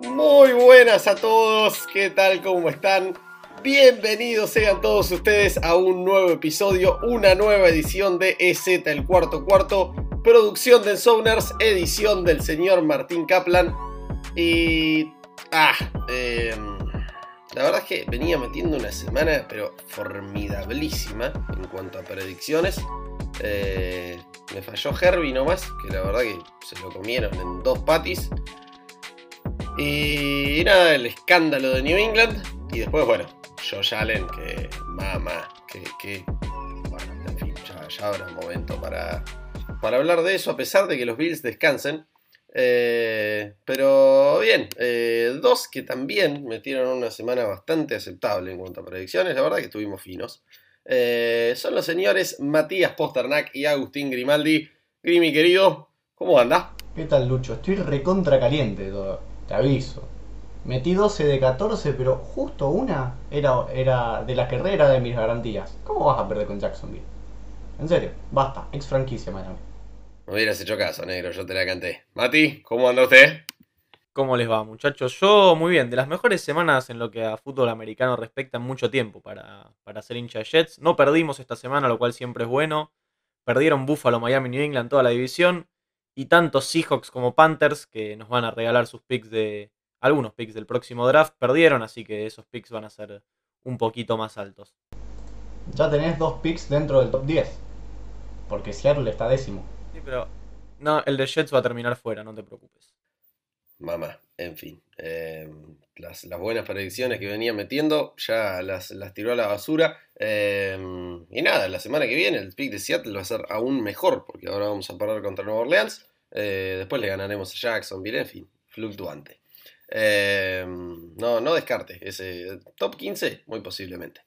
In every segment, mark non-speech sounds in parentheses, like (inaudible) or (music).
Muy buenas a todos, ¿qué tal? ¿Cómo están? Bienvenidos sean todos ustedes a un nuevo episodio, una nueva edición de EZ el cuarto cuarto, producción de Sounders, edición del señor Martín Kaplan. Y... Ah, em, la verdad es que venía metiendo una semana, pero formidablísima en cuanto a predicciones. Eh, me falló Herbie nomás, que la verdad que se lo comieron en dos patis. Y nada, el escándalo de New England. Y después, bueno, Josh Allen, que mamá, que, bueno, en fin, ya, habrá momento para, para hablar de eso, a pesar de que los Bills descansen. Eh, pero bien, eh, dos que también metieron una semana bastante aceptable en cuanto a predicciones, la verdad que estuvimos finos. Eh, son los señores Matías Posternak y Agustín Grimaldi. Grimi querido, ¿cómo anda? ¿Qué tal Lucho? Estoy recontra caliente, te aviso. Metí 12 de 14, pero justo una era, era de la carrera de mis garantías. ¿Cómo vas a perder con Jacksonville? En serio, basta, ex franquicia Miami. No hubieras hecho caso, negro, yo te la canté. Mati, ¿cómo anda usted? ¿Cómo les va, muchachos? Yo muy bien, de las mejores semanas en lo que a fútbol americano respecta en mucho tiempo para, para ser hincha de Jets. No perdimos esta semana, lo cual siempre es bueno. Perdieron Buffalo, Miami, New England, toda la división. Y tanto Seahawks como Panthers, que nos van a regalar sus picks de, algunos picks del próximo draft perdieron, así que esos picks van a ser un poquito más altos. Ya tenés dos picks dentro del top 10, porque Seattle está décimo. Sí, pero no, el de Jets va a terminar fuera, no te preocupes. Mamá, en fin. Eh, las, buenas predicciones que venía metiendo ya las, tiró a la basura. Eh, y nada, la semana que viene el pick de Seattle va a ser aún mejor, porque ahora vamos a parar contra Nueva Orleans. Eh, después le ganaremos a Jacksonville, en fin, fluctuante. Em, no, no descarte. Ese top 15, muy posiblemente.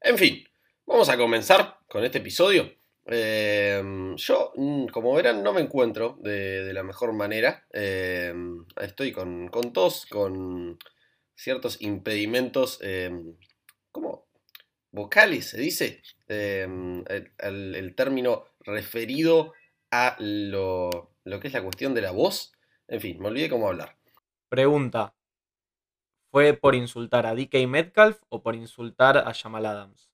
En fin, vamos a comenzar con este episodio. Em, yo, mm, como verán, no me encuentro de, la mejor manera. Em, estoy con, con, tos, con ciertos impedimentos, ¿cómo? Vocales, se dice. El, término referido a lo, lo que es la cuestión de la voz. En fin, me olvidé cómo hablar. Pregunta. ¿Fue por insultar a DK Metcalf o por insultar a Jamal Adams?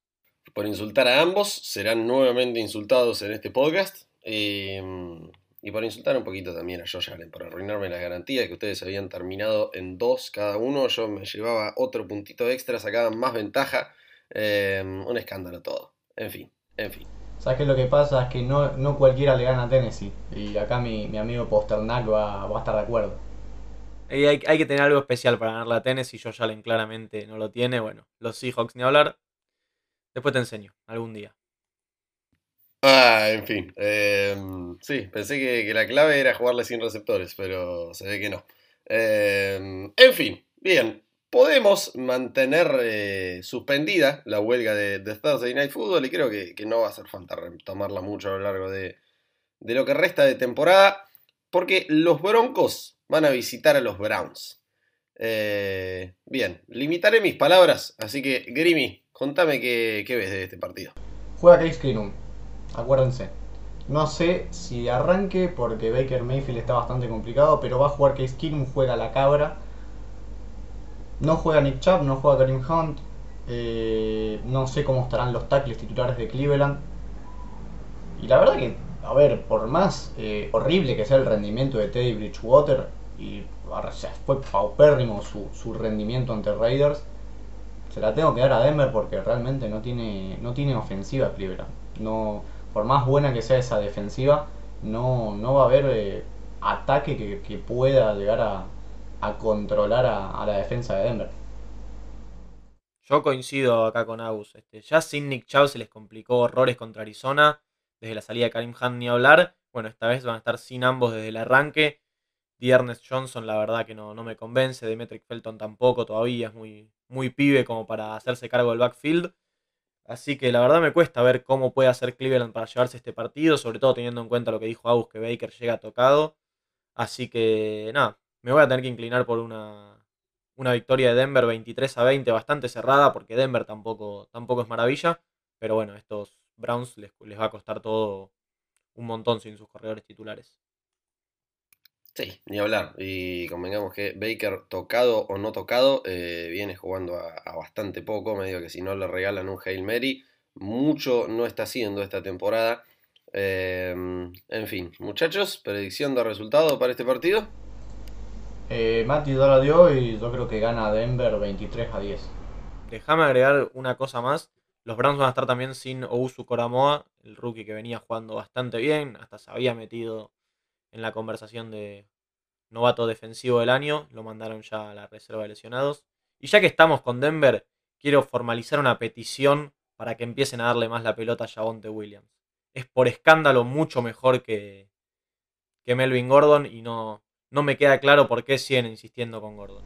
Por insultar a ambos, serán nuevamente insultados en este podcast. Em, y por insultar un poquito también a Josh Allen, por arruinarme la garantía que ustedes habían terminado en dos cada uno. Yo me llevaba otro puntito extra, sacaban más ventaja. Em, un escándalo todo. En fin, en fin. ¿Sabes qué? Lo que pasa es que no, no cualquiera le gana a Tennessee. Y acá mi, mi amigo Posternak va, va a estar de acuerdo hay, que tener algo especial para ganar la y Josh Allen claramente no lo tiene. Bueno, los Seahawks ni hablar. Después te enseño, algún día. Ah, en fin. Em, sí, pensé que, la clave era jugarle sin receptores, pero se ve que no. Em, en fin, bien. Podemos mantener eh, suspendida la huelga de, Thursday Night Football y creo que, no va a hacer falta retomarla mucho a lo largo de, de lo que resta de temporada, porque los Broncos van a visitar a los Browns. Eh, bien, limitaré mis palabras, así que Grimy, contame qué, ves de este partido. Juega Case Keenum, acuérdense. No sé si arranque porque Baker Mayfield está bastante complicado, pero va a jugar Case Keenum, juega la cabra. No juega Nick Chubb, no juega Karim Hunt. Eh, no sé cómo estarán los tackles titulares de Cleveland. Y la verdad que, a ver, por más eh, horrible que sea el rendimiento de Teddy Bridgewater, y fue paupérrimo su, su rendimiento ante Raiders. Se la tengo que dar a Denver porque realmente no tiene, no tiene ofensiva Cleveland. No, por más buena que sea esa defensiva, no, no va a haber eh, ataque que, pueda llegar a, a controlar a, la defensa de Denver. Yo coincido acá con Agus. Este, ya sin Nick Chubb se les complicó horrores contra Arizona. Desde la salida de Karim Hunt ni hablar. Bueno, esta vez van a estar sin ambos desde el arranque. Ernest Johnson la verdad que no, no me convence, Demetric Felton tampoco todavía, es muy, muy pibe como para hacerse cargo del backfield. Así que la verdad me cuesta ver cómo puede hacer Cleveland para llevarse este partido, sobre todo teniendo en cuenta lo que dijo Agus, que Baker llega tocado. Así que nada, me voy a tener que inclinar por una, una victoria de Denver 23 a 20, bastante cerrada, porque Denver tampoco, tampoco es maravilla. Pero bueno, estos Browns les, les va a costar todo un montón sin sus corredores titulares. Sí, ni hablar. Y convengamos que Baker, tocado o no tocado, eh, viene jugando a, bastante poco. Medio que si no le regalan un Hail Mary, mucho no está haciendo esta temporada. Eh, en fin, muchachos, predicción de resultado para este partido. Eh, Mati ya dio y yo creo que gana Denver 23 a 10. Déjame agregar una cosa más. Los Browns van a estar también sin Ousu Koramoa, el rookie que venía jugando bastante bien, hasta se había metido en la conversación de novato defensivo del año, lo mandaron ya a la reserva de lesionados. Y ya que estamos con Denver, quiero formalizar una petición para que empiecen a darle más la pelota a Javonte Williams. Es por escándalo mucho mejor que, que Melvin Gordon y no, no me queda claro por qué siguen insistiendo con Gordon.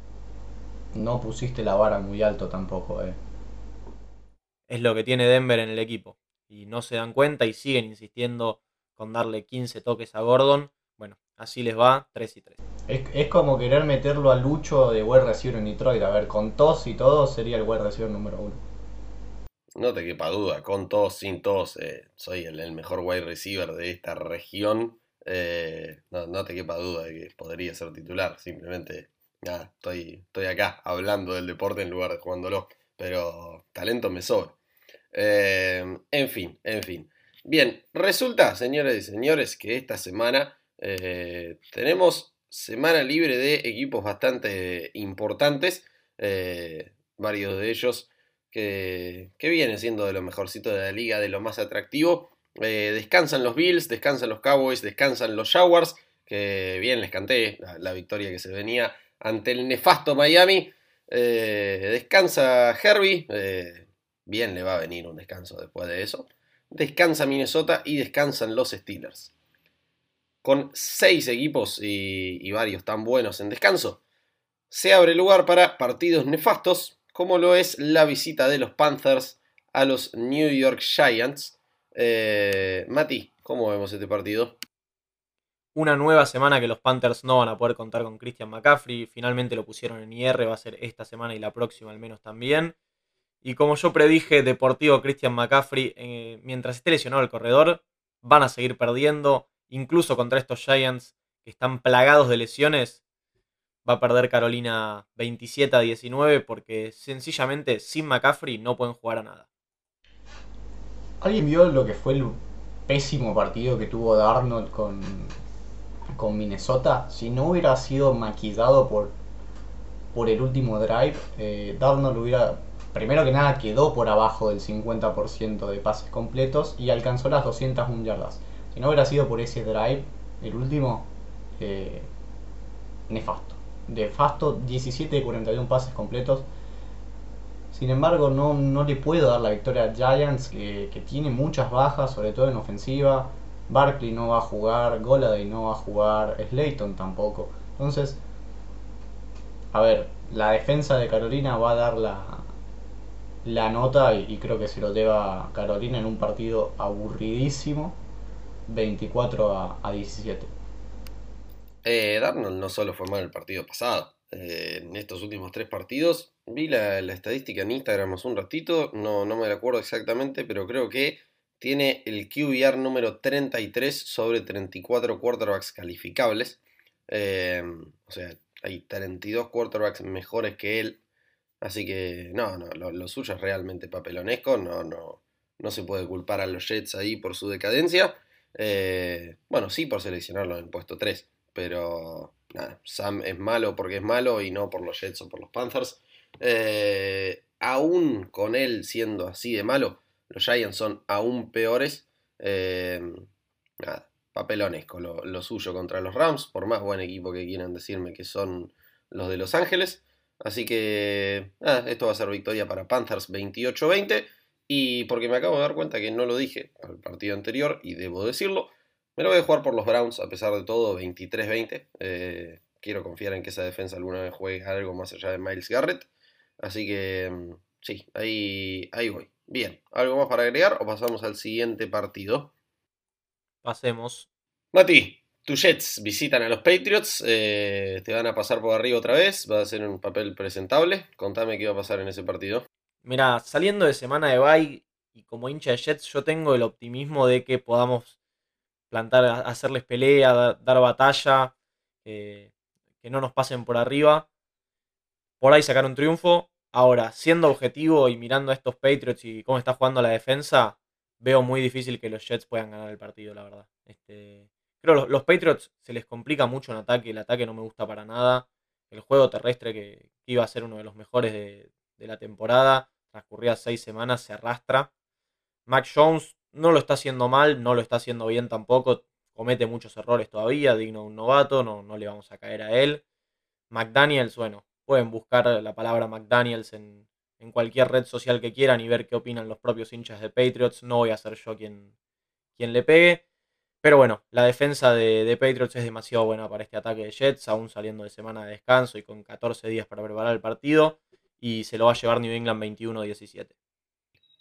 No pusiste la vara muy alto tampoco, eh. Es lo que tiene Denver en el equipo. Y no se dan cuenta y siguen insistiendo con darle 15 toques a Gordon así les va 3 y 3. Es, como querer meterlo a Lucho de wide receiver en Detroit. A ver, con tos y todo sería el wide receiver número uno. No te quepa duda, con tos, sin tos, eh, soy el, mejor wide receiver de esta región. Eh, no, te quepa duda de que podría ser titular. Simplemente, nada, estoy, estoy acá hablando del deporte en lugar de jugándolo. Pero talento me sobra. Eh, en fin, en fin. Bien, resulta, señores y señores, que esta semana eh, tenemos semana libre de equipos bastante importantes, eh, varios de ellos que, vienen siendo de lo mejorcito de la liga, de lo más atractivo. Eh, descansan los Bills, descansan los Cowboys, descansan los Jaguars, que bien les canté la, victoria que se venía ante el nefasto Miami. descansa Herbie, bien le va a venir un descanso después de eso. Descansa Minnesota y descansan los Steelers con seis equipos y, varios tan buenos en descanso, se abre lugar para partidos nefastos, como lo es la visita de los Panthers a los New York Giants. Eh, Mati, ¿cómo vemos este partido? Una nueva semana que los Panthers no van a poder contar con Christian McCaffrey. Finalmente lo pusieron en IR, va a ser esta semana y la próxima al menos también. Y como yo predije, Deportivo Christian McCaffrey, eh, mientras esté lesionado el corredor, van a seguir perdiendo incluso contra estos Giants que están plagados de lesiones, va a perder Carolina 27 a 19 porque sencillamente sin McCaffrey no pueden jugar a nada. ¿Alguien vio lo que fue el pésimo partido que tuvo Darnold con, con Minnesota? Si no hubiera sido maquillado por, por el último drive, eh, Darnold hubiera, primero que nada, quedó por abajo del 50% de pases completos y alcanzó las 201 yardas. Si no hubiera sido por ese drive, el último, eh, nefasto. Nefasto, 17 de 41 pases completos. Sin embargo, no, no le puedo dar la victoria a Giants, que, tiene muchas bajas, sobre todo en ofensiva. Barkley no va a jugar, Goladay no va a jugar, Slayton tampoco. Entonces, a ver, la defensa de Carolina va a dar la, la nota y, y creo que se lo lleva Carolina en un partido aburridísimo 24 a, 17. Eh, Darnold no solo fue mal el partido pasado. Eh, en estos últimos tres partidos, vi la, estadística en Instagram hace un ratito, no, no me la acuerdo exactamente, pero creo que tiene el QBR número 33 sobre 34 quarterbacks calificables. Eh, o sea, hay 32 quarterbacks mejores que él. Así que no, no, lo, suyo es realmente papelonesco. No, no, no se puede culpar a los Jets ahí por su decadencia. Eh, bueno, sí por seleccionarlo en el puesto 3, pero Sam es malo porque es malo y no por los Jets o por los Panthers. Eh, aún con él siendo así de malo, los Giants son aún peores. Eh, nada, papelonesco lo, suyo contra los Rams, por más buen equipo que quieran decirme que son los de Los Ángeles. Así que esto va a ser victoria para Panthers 28-20. Y porque me acabo de dar cuenta que no lo dije al partido anterior, y debo decirlo, me lo voy a jugar por los Browns, a pesar de todo, 23-20. Eh, quiero confiar en que esa defensa alguna vez juegue algo más allá de Miles Garrett. Así que mm, sí, ahí, ahí voy. Bien, ¿algo más para agregar o pasamos al siguiente partido? Pasemos. Mati, tus Jets visitan a los Patriots, eh, te van a pasar por arriba otra vez, va a ser un papel presentable. Contame qué va a pasar en ese partido. Mira, saliendo de semana de bye y como hincha de Jets, yo tengo el optimismo de que podamos plantar, hacerles pelea, dar, batalla, eh, que no nos pasen por arriba. Por ahí sacar un triunfo. Ahora, siendo objetivo y mirando a estos Patriots y cómo está jugando la defensa, veo muy difícil que los Jets puedan ganar el partido, la verdad. Este, creo que los, los Patriots se les complica mucho en ataque, el ataque no me gusta para nada. El juego terrestre que, iba a ser uno de los mejores de la temporada, transcurridas seis semanas, se arrastra. Mac Jones no lo está haciendo mal, no lo está haciendo bien tampoco, comete muchos errores todavía, digno de un novato, no, no le vamos a caer a él. McDaniels, bueno, pueden buscar la palabra McDaniels en, en cualquier red social que quieran y ver qué opinan los propios hinchas de Patriots. No voy a ser yo quien, quien le pegue. Pero bueno, la defensa de, de, Patriots es demasiado buena para este ataque de Jets, aún saliendo de semana de descanso y con 14 días para preparar el partido. Y se lo va a llevar New England 21-17.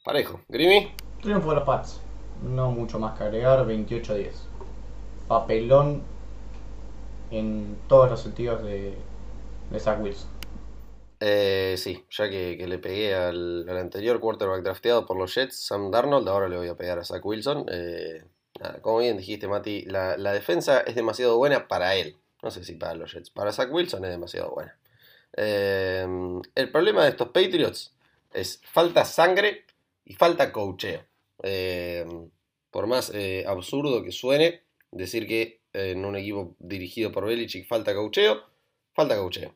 Parejo. Grimy. Triunfo de los Pats. No mucho más que agregar, 28-10. Papelón en todos los sentidos de, de Zach Wilson. Eh, sí, ya que, que le pegué al, al, anterior quarterback drafteado por los Jets, Sam Darnold, ahora le voy a pegar a Zach Wilson. Eh, nada, como bien dijiste, Mati, la, la, defensa es demasiado buena para él. No sé si para los Jets. Para Zach Wilson es demasiado buena. Eh, el problema de estos Patriots es falta sangre y falta coacheo. Eh, por más eh, absurdo que suene decir que en un equipo dirigido por Belichick falta coacheo, falta coacheo.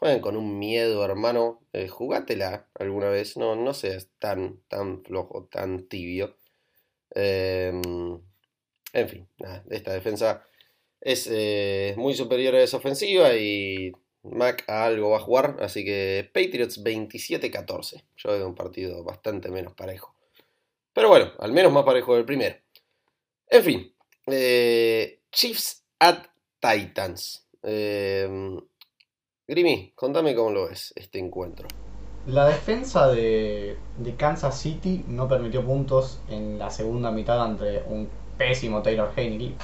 Juegan con un miedo, hermano. Eh, jugátela alguna vez. No, no seas tan, tan flojo, tan tibio. En fin, esta defensa es eh, muy superior a esa ofensiva y Mac a algo va a jugar. Así que Patriots 27-14. Yo veo un partido bastante menos parejo. Pero bueno, al menos más parejo del primero. En fin, eh, Chiefs at Titans. Eh, Grimy, contame cómo lo ves este encuentro. La defensa de, de, Kansas City no permitió puntos en la segunda mitad ante un pésimo Taylor Heineke.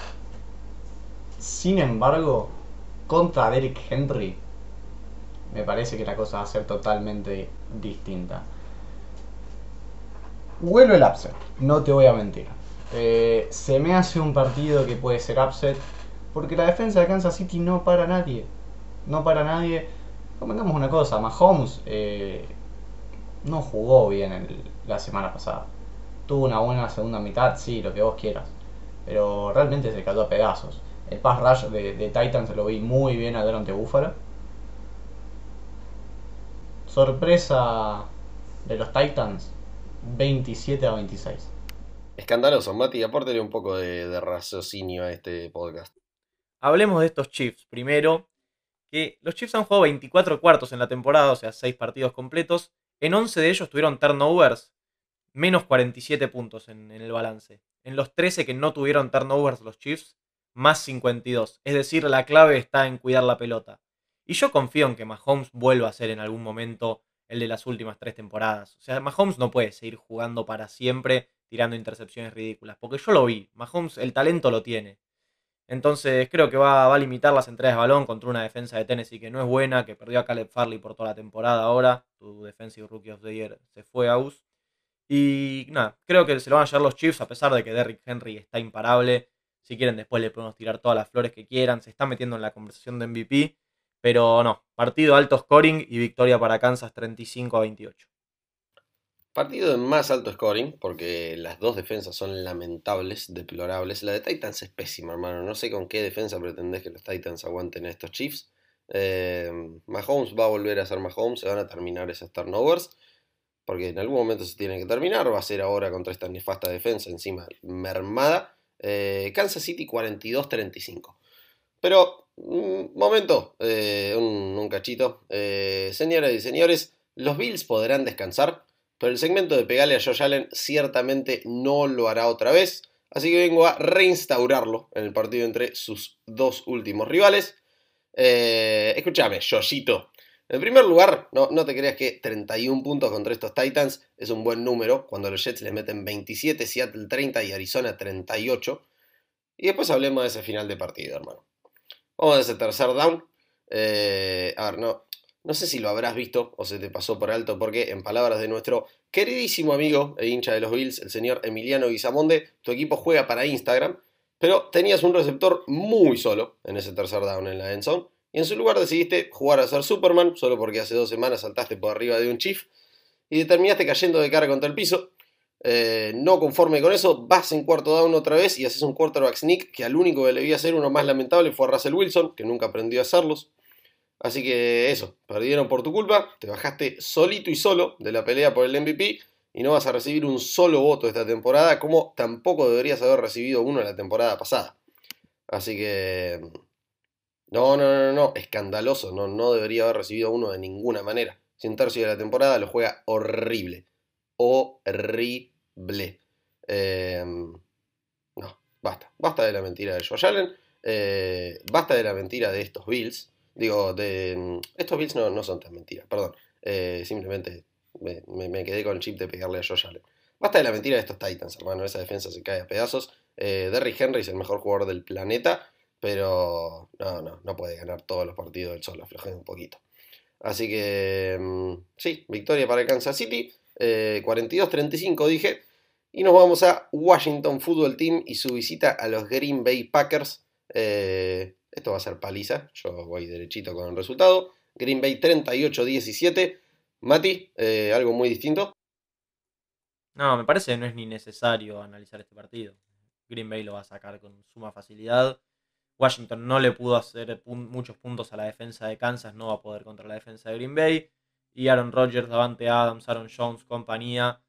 Sin embargo, contra Derrick Henry, me parece que la cosa va a ser totalmente distinta. Vuelve el upset, no te voy a mentir. Eh, se me hace un partido que puede ser upset, porque la defensa de Kansas City no para a nadie no para nadie. Comentamos una cosa, Mahomes eh, no jugó bien la semana pasada. Tuvo una buena segunda mitad, sí, lo que vos quieras. Pero realmente se cayó a pedazos. El pass rush de, de Titans lo vi muy bien adelante Búfalo. Sorpresa de los Titans, 27 a 26. Escandaloso, Mati, apórtele un poco de, de raciocinio a este podcast. Hablemos de estos Chiefs primero que los Chiefs han jugado 24 cuartos en la temporada, o sea, 6 partidos completos. En 11 de ellos tuvieron turnovers, menos 47 puntos en, en, el balance. En los 13 que no tuvieron turnovers los Chiefs, más 52. Es decir, la clave está en cuidar la pelota. Y yo confío en que Mahomes vuelva a ser en algún momento el de las últimas tres temporadas. O sea, Mahomes no puede seguir jugando para siempre tirando intercepciones ridículas. Porque yo lo vi. Mahomes el talento lo tiene. Entonces creo que va, va, a limitar las entregas de balón contra una defensa de Tennessee que no es buena, que perdió a Caleb Farley por toda la temporada ahora. Tu Defensive Rookie of the Year se fue a US. Y nada, creo que se lo van a llevar los Chiefs a pesar de que Derrick Henry está imparable. Si quieren después le podemos tirar todas las flores que quieran. Se está metiendo en la conversación de MVP. Pero no, partido alto scoring y victoria para Kansas 35 a 28. Partido de más alto scoring, porque las dos defensas son lamentables, deplorables. La de Titans es pésima, hermano. No sé con qué defensa pretendés que los Titans aguanten a estos Chiefs. Eh, Mahomes va a volver a ser Mahomes, se van a terminar esas turnovers, porque en algún momento se tienen que terminar. Va a ser ahora contra esta nefasta defensa, encima mermada. Eh, Kansas City 42-35. Pero, un momento, eh, un, un, cachito. Eh, señoras y señores, los Bills podrán descansar. Pero el segmento de pegarle a Josh Allen ciertamente no lo hará otra vez. Así que vengo a reinstaurarlo en el partido entre sus dos últimos rivales. Eh, escúchame, Joshito. En primer lugar, no, no, te creas que 31 puntos contra estos Titans es un buen número. Cuando los Jets les meten 27, Seattle 30 y Arizona 38. Y después hablemos de ese final de partido, hermano. Vamos a ese tercer down. Eh, a ver, no, no sé si lo habrás visto o se te pasó por alto, porque en palabras de nuestro queridísimo amigo e hincha de los Bills, el señor Emiliano Guizamonde, tu equipo juega para Instagram Pero tenías un receptor muy solo en ese tercer down en la end zone. Y en su lugar decidiste jugar a ser Superman, solo porque hace dos semanas saltaste por arriba de un Chief. Y terminaste cayendo de cara contra el piso. Eh, no conforme con eso, vas en cuarto down otra vez y haces un quarterback sneak que al único que le debía hacer uno más lamentable fue a Russell Wilson, que nunca aprendió a hacerlos. Así que eso, perdieron por tu culpa, te bajaste solito y solo de la pelea por el MVP y no vas a recibir un solo voto esta temporada, como tampoco deberías haber recibido uno la temporada pasada. Así que... No, no, no, no, escandaloso, no, no debería haber recibido uno de ninguna manera. Si un tercio de la temporada lo juega horrible. Horrible. Em, no, basta. Basta de la mentira de Josh Allen. Eh, basta de la mentira de estos Bills. Digo, de. Estos Bills no, no son tan mentiras, perdón. Eh, simplemente me, quedé con el chip de pegarle a Josh Allen. Basta de la mentira de estos Titans, hermano. Esa defensa se cae a pedazos. Eh, Derrick Henry es el mejor jugador del planeta. Pero no, no, no puede ganar todos los partidos del sol. Aflojé un poquito. Así que. Mm, sí, victoria para Kansas City. 42-35 eh, dije. Y nos vamos a Washington Football Team y su visita a los Green Bay Packers. Eh, esto va a ser paliza. Yo voy derechito con el resultado. Green Bay 38-17. Mati, eh, algo muy distinto. No, me parece que no es ni necesario analizar este partido. Green Bay lo va a sacar con suma facilidad. Washington no le pudo hacer muchos puntos a la defensa de Kansas, no va a poder contra la defensa de Green Bay. Y Aaron Rodgers, Davante Adams, Aaron Jones, compañía,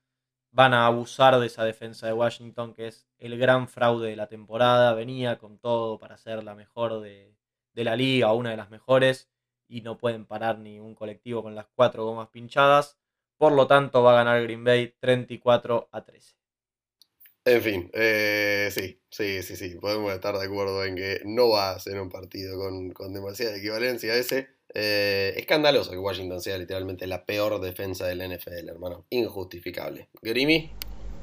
van a abusar de esa defensa de Washington, que es el gran fraude de la temporada. Venía con todo para ser la mejor de, la liga, una de las mejores, y no pueden parar ni un colectivo con las cuatro gomas pinchadas. Por lo tanto, va a ganar Green Bay 34 a 13. En fin, eh, sí, sí, sí, sí, podemos estar de acuerdo en que no va a ser un partido con, con demasiada equivalencia ese. Eh, escandaloso que Washington sea literalmente la peor defensa del NFL, hermano. Injustificable. ¿Grimy?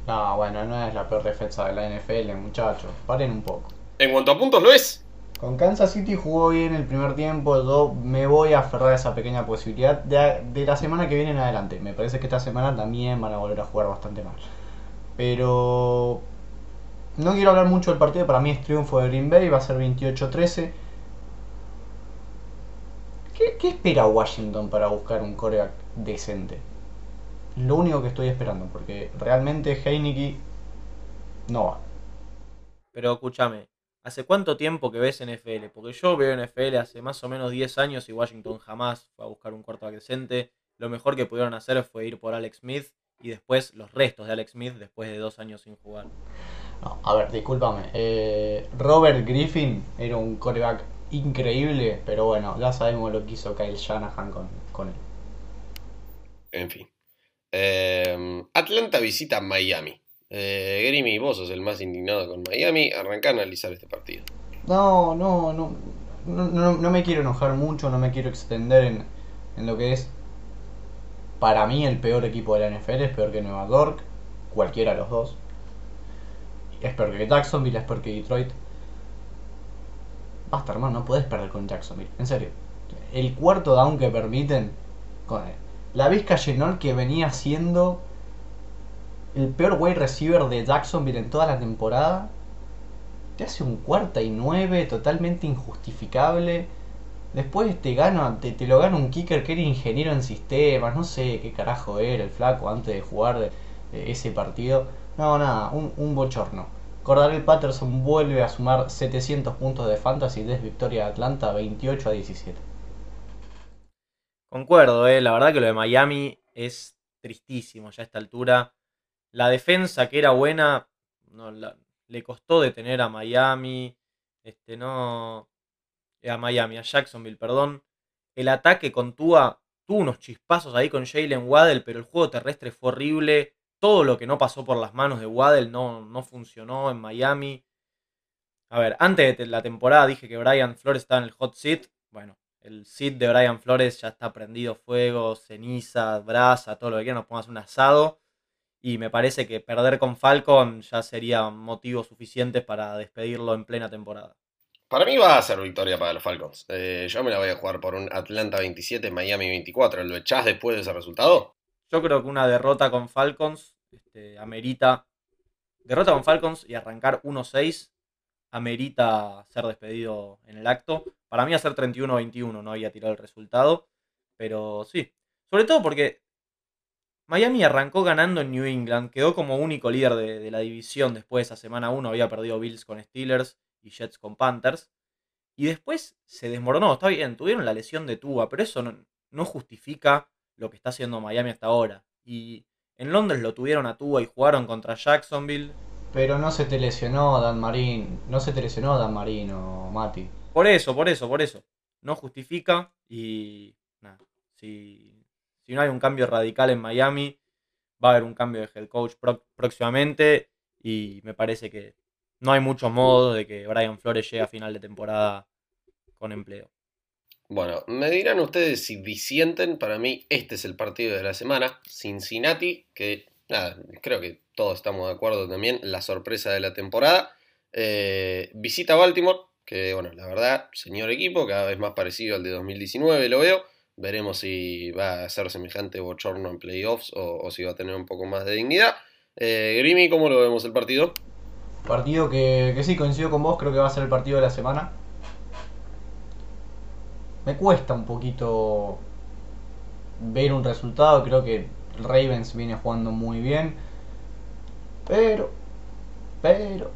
No, bueno, no es la peor defensa de la NFL, muchachos. Paren un poco. En cuanto a puntos, lo es. Con Kansas City jugó bien el primer tiempo. Yo me voy a aferrar a esa pequeña posibilidad de, de la semana que viene en adelante. Me parece que esta semana también van a volver a jugar bastante mal. Pero no quiero hablar mucho del partido, para mí es triunfo de Green Bay, va a ser 28-13. ¿Qué, espera Washington para buscar un coreback decente? Lo único que estoy esperando, porque realmente Heineke no va. Pero escúchame, ¿hace cuánto tiempo que ves NFL? Porque yo veo NFL hace más o menos 10 años y Washington jamás fue a buscar un quarterback decente. Lo mejor que pudieron hacer fue ir por Alex Smith y después los restos de Alex Smith después de dos años sin jugar. No, a ver, discúlpame. Eh, Robert Griffin era un coreback increíble, pero bueno, ya sabemos lo que hizo Kyle Shanahan con, él. En fin. Eh, Atlanta visita Miami. Eh, Grimmy, vos sos el más indignado con Miami. Arranca a analizar este partido. No, no, no. No, no, me quiero enojar mucho, no me quiero extender en, en lo que es para mí el peor equipo de la NFL es peor que Nueva York, cualquiera de los dos. Es peor que Jacksonville, es peor que Detroit. Basta, hermano, no puedes perder con Jacksonville. En serio. El cuarto down que permiten. Con la Vizca Genol que venía siendo el peor wide receiver de Jacksonville en toda la temporada. Te hace un cuarta y nueve totalmente injustificable Después te gana, te, lo gana un kicker que era ingeniero en sistemas, no sé qué carajo era el flaco antes de jugar ese partido. No, nada, un, bochorno. Cordarel Patterson vuelve a sumar 700 puntos de fantasy desde victoria de Atlanta 28 a 17. Concuerdo, eh, la verdad que lo de Miami es tristísimo ya a esta altura. La defensa que era buena no, le costó detener a Miami. Este, no, a Miami, a Jacksonville, perdón. El ataque con Tua tuvo unos chispazos ahí con Jalen Waddell, pero el juego terrestre fue horrible. Todo lo que no pasó por las manos de Waddell no, no funcionó en Miami. A ver, antes de la temporada dije que Brian Flores estaba en el hot seat. Bueno, el seat de Brian Flores ya está prendido fuego, ceniza, brasa, todo lo que quieran, nos pongas un asado. Y me parece que perder con Falcon ya sería motivo suficiente para despedirlo en plena temporada. Para mí va a ser victoria para los Falcons. Eh, yo me la voy a jugar por un Atlanta 27, Miami 24. ¿Lo echás después de ese resultado? Yo creo que una derrota con Falcons este, amerita. Derrota con Falcons y arrancar 1-6 amerita ser despedido en el acto. Para mí hacer 31-21 no había tirado el resultado, pero sí. Sobre todo porque Miami arrancó ganando en New England, quedó como único líder de, la división después de esa semana 1, había perdido Bills con Steelers y Jets con Panthers. Y después se desmoronó, está bien, tuvieron la lesión de Tua, pero eso no, justifica lo que está haciendo Miami hasta ahora. Y en Londres lo tuvieron a Tua y jugaron contra Jacksonville. Pero no se te lesionó Dan Marín, no se te lesionó Dan Marino, Mati. Por eso, por eso, por eso. No justifica y nada, si, si no hay un cambio radical en Miami, va a haber un cambio de head coach próximamente y me parece que no hay mucho modo de que Brian Flores llegue a final de temporada con empleo. Bueno, me dirán ustedes si disienten, para mí este es el partido de la semana, Cincinnati, que nada, creo que todos estamos de acuerdo también, la sorpresa de la temporada. Eh, visita Baltimore, que bueno, la verdad, señor equipo, cada vez más parecido al de 2019, lo veo. Veremos si va a ser semejante bochorno en playoffs o, si va a tener un poco más de dignidad. Eh, Grimy, ¿cómo lo vemos el partido? Partido que, que sí, coincido con vos, creo que va a ser el partido de la semana. Me cuesta un poquito ver un resultado, creo que Ravens viene jugando muy bien. Pero, pero,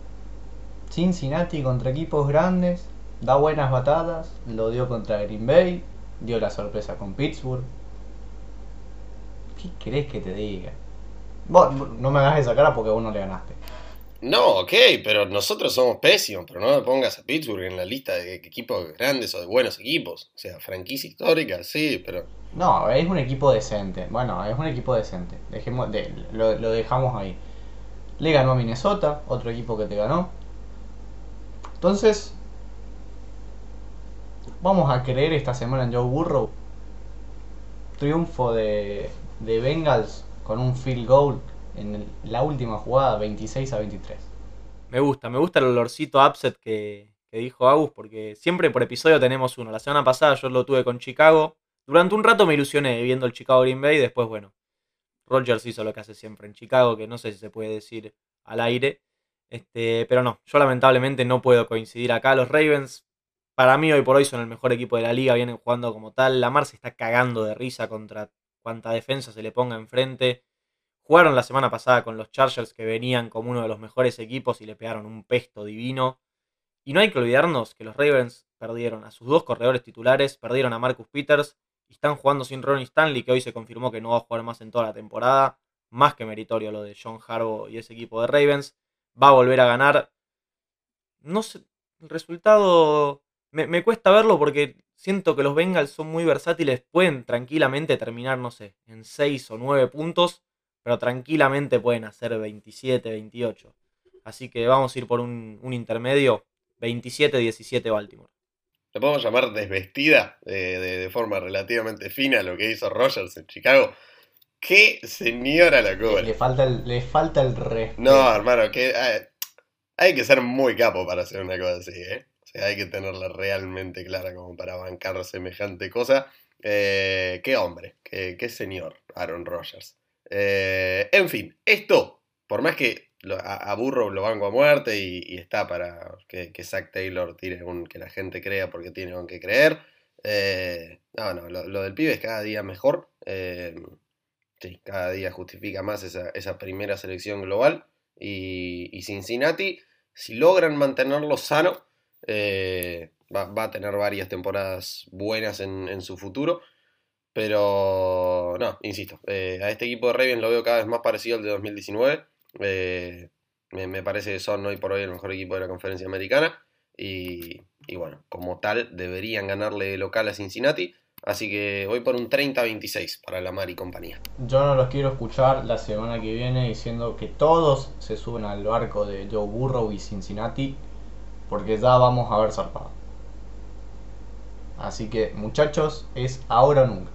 Cincinnati contra equipos grandes, da buenas batadas, lo dio contra Green Bay, dio la sorpresa con Pittsburgh. ¿Qué querés que te diga? Vos no me hagas esa cara porque vos no le ganaste. No, ok, pero nosotros somos pésimos, pero no me pongas a Pittsburgh en la lista de equipos grandes o de buenos equipos. O sea, franquicia histórica, sí, pero... No, es un equipo decente. Bueno, es un equipo decente. Dejemos, de, lo, dejamos ahí. Le ganó a Minnesota, otro equipo que te ganó. Entonces, vamos a creer esta semana en Joe Burrow. Triunfo de, de Bengals con un field goal en la última jugada, 26 a 23. Me gusta, me gusta el olorcito upset que, dijo Agus, porque siempre por episodio tenemos uno. La semana pasada yo lo tuve con Chicago. Durante un rato me ilusioné viendo el Chicago Green Bay, después, bueno, Rogers hizo lo que hace siempre en Chicago, que no sé si se puede decir al aire. Este, pero no, yo lamentablemente no puedo coincidir acá. Los Ravens, para mí hoy por hoy son el mejor equipo de la liga, vienen jugando como tal. Lamar se está cagando de risa contra cuanta defensa se le ponga enfrente. Jugaron la semana pasada con los Chargers que venían como uno de los mejores equipos y le pegaron un pesto divino. Y no hay que olvidarnos que los Ravens perdieron a sus dos corredores titulares, perdieron a Marcus Peters y están jugando sin Ronnie Stanley, que hoy se confirmó que no va a jugar más en toda la temporada. Más que meritorio lo de John Harbaugh y ese equipo de Ravens. Va a volver a ganar. No sé, el resultado me, me cuesta verlo porque siento que los Bengals son muy versátiles. Pueden tranquilamente terminar, no sé, en 6 o 9 puntos pero tranquilamente pueden hacer 27, 28. Así que vamos a ir por un, intermedio 27-17 Baltimore. ¿Le podemos llamar desvestida de, forma relativamente fina lo que hizo Rogers en Chicago? ¡Qué señora la cobra! Le falta el, le falta el respeto. No, hermano, que hay, que ser muy capo para hacer una cosa así, ¿eh? O sea, hay que tenerla realmente clara como para bancar semejante cosa. Eh, qué hombre, qué, qué señor Aaron Rodgers. Eh, en fin, esto, por más que a, Burro lo banco a muerte y, está para que, que, Zack Taylor tire un que la gente crea porque tiene con qué creer. Eh, no, no, lo, del pibe es cada día mejor. Eh, sí, cada día justifica más esa, primera selección global. Y, Cincinnati, si logran mantenerlo sano, va, a tener varias temporadas buenas en su futuro. Pero no, insisto, eh, a este equipo de Ravens lo veo cada vez más parecido al de 2019. Eh, me, parece que son hoy por hoy el mejor equipo de la conferencia americana. Y, bueno, como tal, deberían ganarle local a Cincinnati. Así que voy por un 30-26 para la Mar y compañía. Yo no los quiero escuchar la semana que viene diciendo que todos se suben al barco de Joe Burrow y Cincinnati. Porque ya vamos a ver zarpado. Así que muchachos, es ahora o nunca.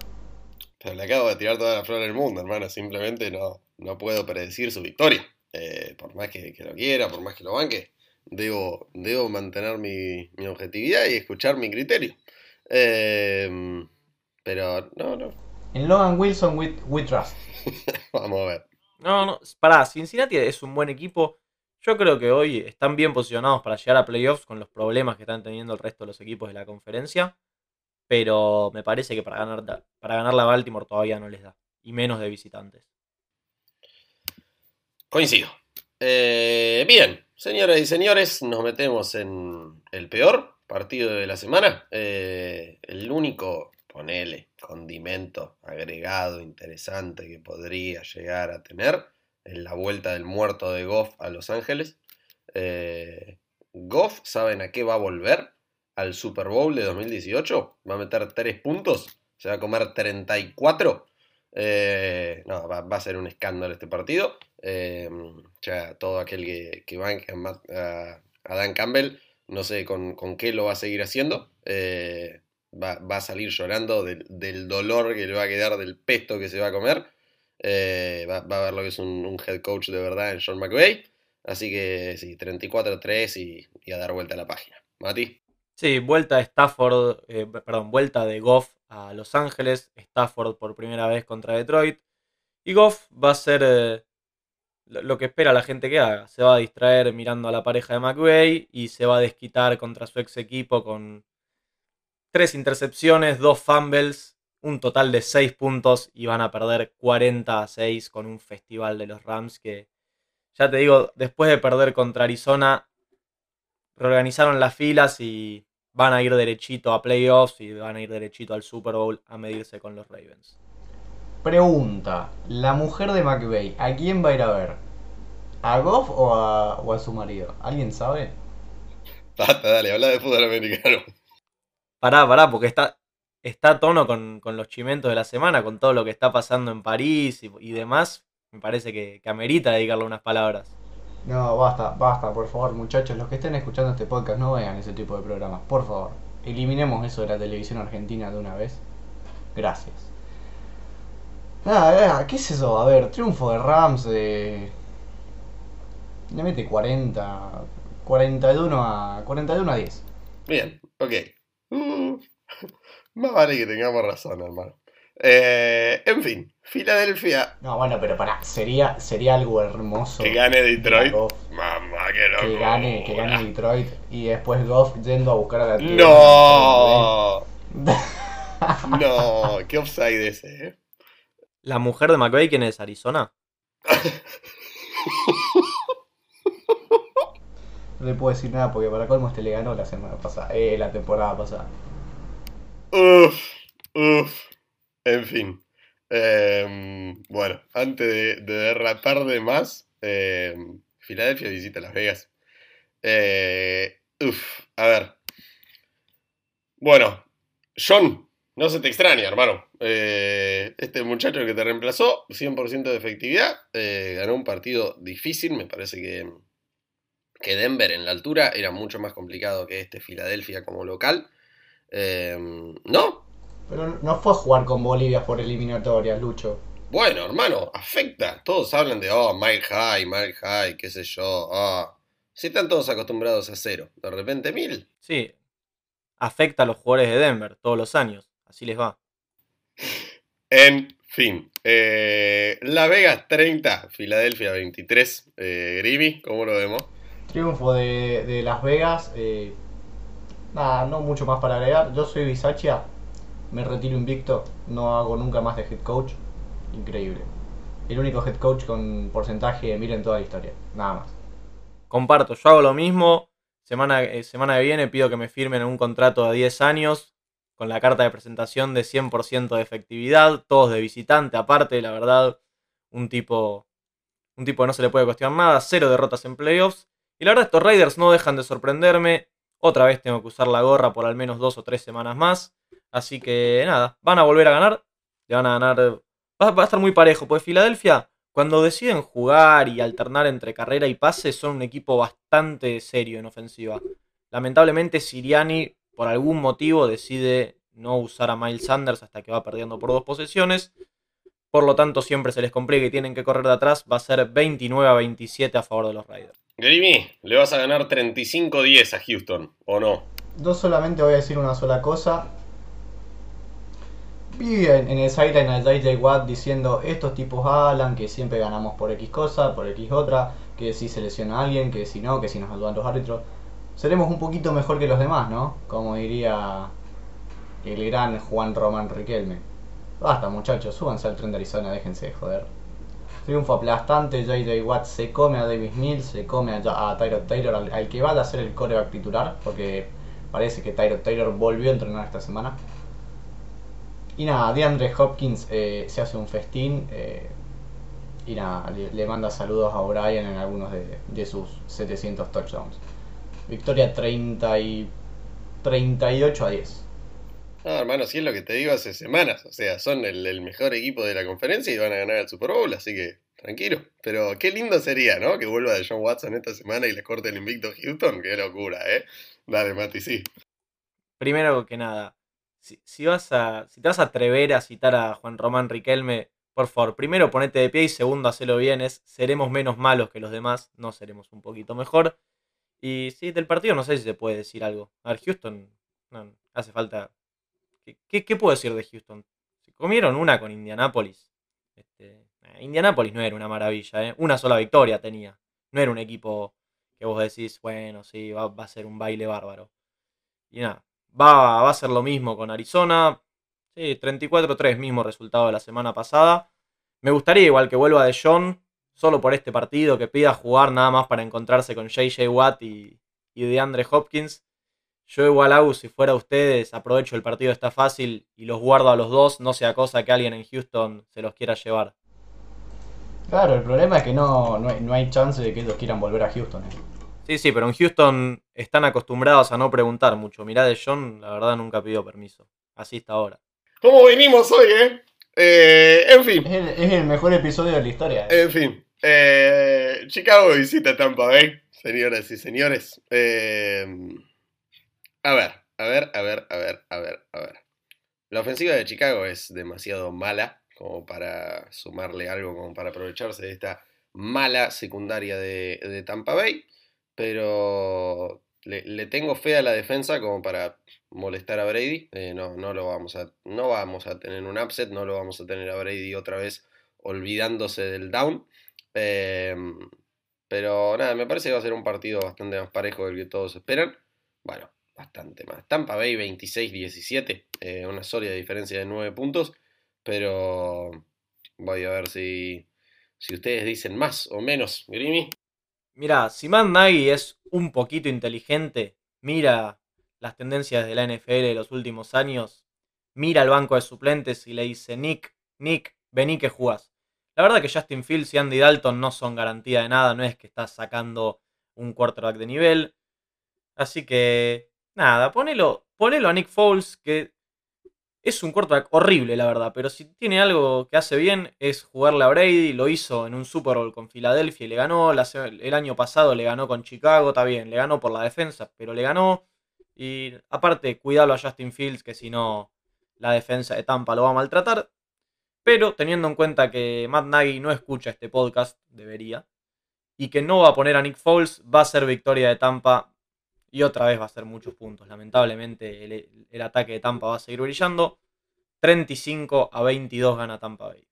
Pero le acabo de tirar toda la flor del mundo, hermano. Simplemente no, no puedo predecir su victoria. Eh, por más que, lo quiera, por más que lo banque, debo, debo mantener mi, objetividad y escuchar mi criterio. Em, pero no, no. En Logan Wilson, we, trust. (laughs) Vamos a ver. No, no, pará, Cincinnati es un buen equipo. Yo creo que hoy están bien posicionados para llegar a playoffs con los problemas que están teniendo el resto de los equipos de la conferencia. Pero me parece que para ganar, para ganar la Baltimore todavía no les da. Y menos de visitantes. Coincido. Eh, bien, señoras y señores, nos metemos en el peor partido de la semana. Eh, el único, ponele, condimento agregado interesante que podría llegar a tener en la vuelta del muerto de Goff a Los Ángeles. Eh, Goff, ¿saben a qué va a volver? Al Super Bowl de 2018. Va a meter 3 puntos. Se va a comer 34. Eh, no, va, a ser un escándalo este partido. Eh, ya todo aquel que, que a, a, Dan Campbell, no sé con, qué lo va a seguir haciendo. Va, a salir llorando del, del dolor que le va a quedar, del pesto que se va a comer. Eh, va, a ver lo que es un, head coach de verdad en Sean McVay. Así que sí, 34-3 y, a dar vuelta a la página. Mati. Sí, vuelta de Stafford, eh, perdón, vuelta de Goff a Los Ángeles. Stafford por primera vez contra Detroit. Y Goff va a ser eh, lo que espera la gente que haga. Se va a distraer mirando a la pareja de McVay y se va a desquitar contra su ex equipo con tres intercepciones, dos fumbles un total de 6 puntos y van a perder 40 a 6 con un festival de los Rams que, ya te digo, después de perder contra Arizona, reorganizaron las filas y van a ir derechito a playoffs y van a ir derechito al Super Bowl a medirse con los Ravens. Pregunta, la mujer de McVeigh, ¿a quién va a ir a ver? ¿A Goff o a, o a su marido? ¿Alguien sabe? Basta, dale, habla de fútbol americano. Pará, pará, porque está, está a tono con, los chimentos de la semana, con todo lo que está pasando en París y, demás, me parece que, amerita dedicarle unas palabras. No, basta, basta, por favor, muchachos, los que estén escuchando este podcast, no vean ese tipo de programas, por favor. Eliminemos eso de la televisión argentina de una vez. Gracias. Nada, ¿qué es eso? A ver, triunfo de Rams de... Le mete 40, 41 a, 41 a 10. Bien, ok. Uh. (laughs) Más vale que tengamos razón, hermano. Eh, en fin, Filadelfia. No, bueno, pero pará, sería, sería algo hermoso. Que gane Detroit. Mamá, que loco. Que gane, que gane Detroit y después Goff yendo a buscar a la tierra. ¡No! (laughs) no, qué offside ese, ¿eh? ¿La mujer de McVeigh quién es? ¿Arizona? (laughs) no le puedo decir nada porque para colmo este le ganó la semana pasada, eh, la temporada pasada. Uf, uf. En fin. Em, bueno, antes de, derrapar de más, em, Filadelfia visita Las Vegas. Eh, uf, a ver. Bueno, John, no se te extraña, hermano. Eh, este muchacho que te reemplazó, 100% de efectividad, eh, ganó un partido difícil. Me parece que, que Denver en la altura era mucho más complicado que este Filadelfia como local. Em, ¿No? Pero no fue a jugar con Bolivia por eliminatoria, Lucho. Bueno, hermano, afecta. Todos hablan de, oh, Mile High, Mile High, qué sé yo. Oh. Si están todos acostumbrados a cero, de repente mil. Sí, afecta a los jugadores de Denver todos los años. Así les va. En fin, eh, La Vegas 30, Filadelfia 23. Eh, Grimi, ¿cómo lo vemos? Triunfo de, de Las Vegas. Eh, Nada, no mucho más para agregar. Yo soy Bisaccia, me retiro invicto, no hago nunca más de head coach. Increíble. El único head coach con porcentaje de mira en toda la historia. Nada más. Comparto, yo hago lo mismo. Semana, eh, semana que viene pido que me firmen un contrato de 10 años con la carta de presentación de 100% de efectividad, todos de visitante, aparte, la verdad, un tipo, un tipo que no se le puede cuestionar nada, cero derrotas en playoffs. Y la verdad, estos Raiders no dejan de sorprenderme. Otra vez tengo que usar la gorra por al menos dos o tres semanas más. Así que nada, van a volver a ganar. Le van a ganar. Va, a estar muy parejo. Pues Filadelfia, cuando deciden jugar y alternar entre carrera y pase, son un equipo bastante serio en ofensiva. Lamentablemente, Siriani, por algún motivo, decide no usar a Miles Sanders hasta que va perdiendo por dos posesiones. Por lo tanto, siempre se les complica y tienen que correr de atrás. Va a ser 29 a 27 a favor de los Raiders. Grimy, le vas a ganar 35-10 a Houston, ¿o no? Yo solamente voy a decir una sola cosa. Vi en, el sideline al JJ Watt diciendo, estos tipos hablan que siempre ganamos por X cosa, por X otra. que si se lesiona alguien, que si no, que si nos ayudan los árbitros. Seremos un poquito mejor que los demás, ¿no? Como diría el gran Juan Román Riquelme. Basta muchachos, súbanse al tren de Arizona, déjense de joder. Triunfo aplastante, JJ Watt se come a Davis Mills, se come a, a Tyrod Taylor, al, que va a ser el coreback titular, porque parece que Tyrod Taylor volvió a entrenar esta semana. Y nada, DeAndre Hopkins eh, se hace un festín eh, y nada, le, le manda saludos a O'Brien en algunos de, de sus 700 touchdowns. Victoria 30 y 38 a 10. No, hermano, si es lo que te digo hace semanas. O sea, son el, el mejor equipo de la conferencia y van a ganar el Super Bowl, así que tranquilo. Pero qué lindo sería, ¿no? Que vuelva de John Watson esta semana y le corte el invicto a Houston. Qué locura, ¿eh? Dale, Mati, sí. Primero que nada, si, vas a, si te vas a atrever a citar a Juan Román Riquelme, por favor, primero ponete de pie y segundo hacelo bien, es seremos menos malos que los demás, no seremos un poquito mejor. Y sí, del partido no sé si se puede decir algo. A ver, Houston, no, hace falta... ¿Qué, qué, puedo decir de Houston? Se comieron una con Indianapolis. Este, eh, Indianapolis no era una maravilla, ¿eh? una sola victoria tenía. No era un equipo que vos decís, bueno, sí, va, va a ser un baile bárbaro. Y nada, va, a ser lo mismo con Arizona. Sí, 34-3, mismo resultado de la semana pasada. Me gustaría igual que vuelva de John, solo por este partido, que pida jugar nada más para encontrarse con JJ Watt y, y de Hopkins. Yo igual hago, si fuera ustedes, aprovecho el partido está fácil y los guardo a los dos, no sea cosa que alguien en Houston se los quiera llevar. Claro, el problema es que no, no, hay, no hay chance de que ellos quieran volver a Houston. ¿eh? Sí, sí, pero en Houston están acostumbrados a no preguntar mucho. Mirá de John, la verdad nunca pidió permiso. Así está ahora. ¿Cómo venimos hoy, eh? Eh, en fin, Es, el, es el mejor episodio de la historia. ¿eh? en fin. Eh, Chicago visita Tampa Bay, señoras y señores. Eh, a ver, a ver, a ver, a ver, a ver, a ver. La ofensiva de Chicago es demasiado mala como para sumarle algo, como para aprovecharse de esta mala secundaria de, de Tampa Bay. Pero le, le tengo fe a la defensa como para molestar a Brady. Eh, no, no lo vamos a, no vamos a tener un upset, no lo vamos a tener a Brady otra vez olvidándose del down. Eh, pero nada, me parece que va a ser un partido bastante más parejo del que todos esperan. Bueno, bastante más. Tampa Bay 26-17, eh, una sólida diferencia de 9 puntos. Pero voy a ver si, si ustedes dicen más o menos, Grimy. Mira, si Matt Nagy es un poquito inteligente, mira las tendencias de la NFL de los últimos años, mira al banco de suplentes y le dice, Nick, Nick, vení que jugás. La verdad que Justin Fields y Andy Dalton no son garantía de nada, no es que estás sacando un quarterback de nivel. Así que, nada, ponelo, ponelo a Nick Foles, que es un quarterback horrible, la verdad, pero si tiene algo que hace bien es jugarle a Brady, lo hizo en un Super Bowl con Filadelfia y le ganó, el año pasado le ganó con Chicago, está bien, le ganó por la defensa, pero le ganó. Y aparte, cuidalo a Justin Fields, que si no, la defensa de Tampa lo va a maltratar. Pero teniendo en cuenta que Matt Nagy no escucha este podcast, debería, y que no va a poner a Nick Foles, va a ser victoria de Tampa y otra vez va a ser muchos puntos. Lamentablemente el, el ataque de Tampa va a seguir brillando. 35 a 22 gana Tampa Bay.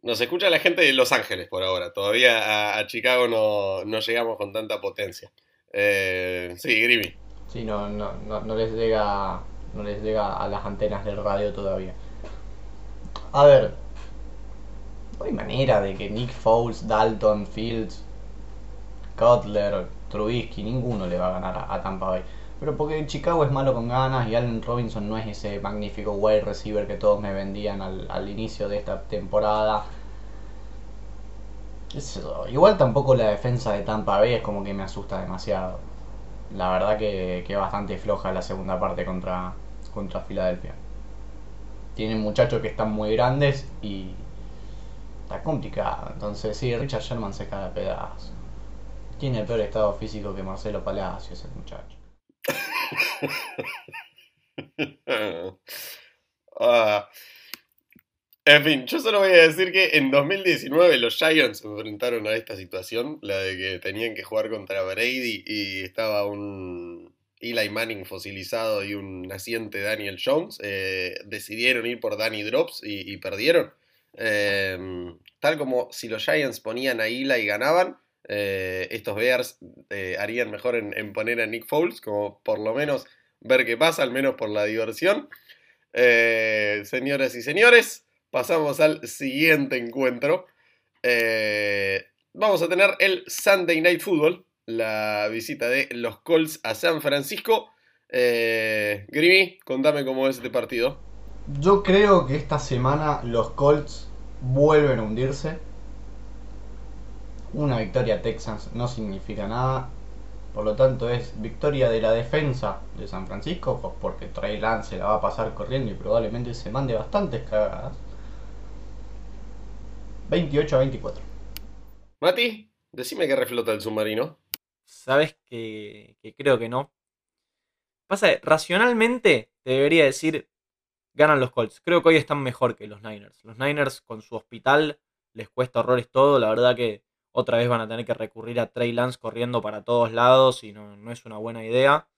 Nos escucha la gente de Los Ángeles por ahora. Todavía a, a Chicago no, no llegamos con tanta potencia. Eh, sí, Grimy. Sí, no, no, no, no les llega no les llega a las antenas del radio todavía. A ver, no hay manera de que Nick Foles, Dalton, Fields, Cutler, Trubisky, ninguno le va a ganar a, Tampa Bay. Pero porque Chicago es malo con ganas y Allen Robinson no es ese magnífico wide receiver que todos me vendían al, al inicio de esta temporada. Igual tampoco la defensa de Tampa Bay es como que me asusta demasiado. La verdad que, que bastante floja la segunda parte contra, contra Filadelfia. Tienen muchachos que están muy grandes y está complicado. Entonces sí, Richard Sherman se cae a pedazos. Tiene el peor estado físico que Marcelo Palacio ese muchacho. (laughs) Ah. En fin, yo solo voy a decir que en 2019 los Giants se enfrentaron a esta situación, la de que tenían que jugar contra Brady y estaba un Eli Manning fosilizado y un naciente Daniel Jones. Eh, decidieron ir por Danny Drops y, y perdieron. Eh, tal como si los Giants ponían a Eli y ganaban, eh, estos Bears eh, harían mejor en, poner a Nick Foles, como por lo menos ver qué pasa, al menos por la diversión. Eh, señoras y señores, pasamos al siguiente encuentro. vamos a tener el Sunday Night Football, la visita de los Colts a San Francisco. Grimy, contame cómo es este partido. Yo creo que esta semana los Colts vuelven a hundirse una victoria Texans no significa nada. Por lo tanto es victoria de la defensa de San Francisco, porque Trey Lance se la va a pasar corriendo y probablemente se mande bastantes cagadas. 28 a 24. Mati, decime que reflota el submarino. Sabes que, que creo que no. Pasa, racionalmente te debería decir, ganan los Colts. Creo que hoy están mejor que los Niners. Los Niners con su hospital les cuesta horrores todo. La verdad que otra vez van a tener que recurrir a Trey Lance corriendo para todos lados y no, no es una buena idea.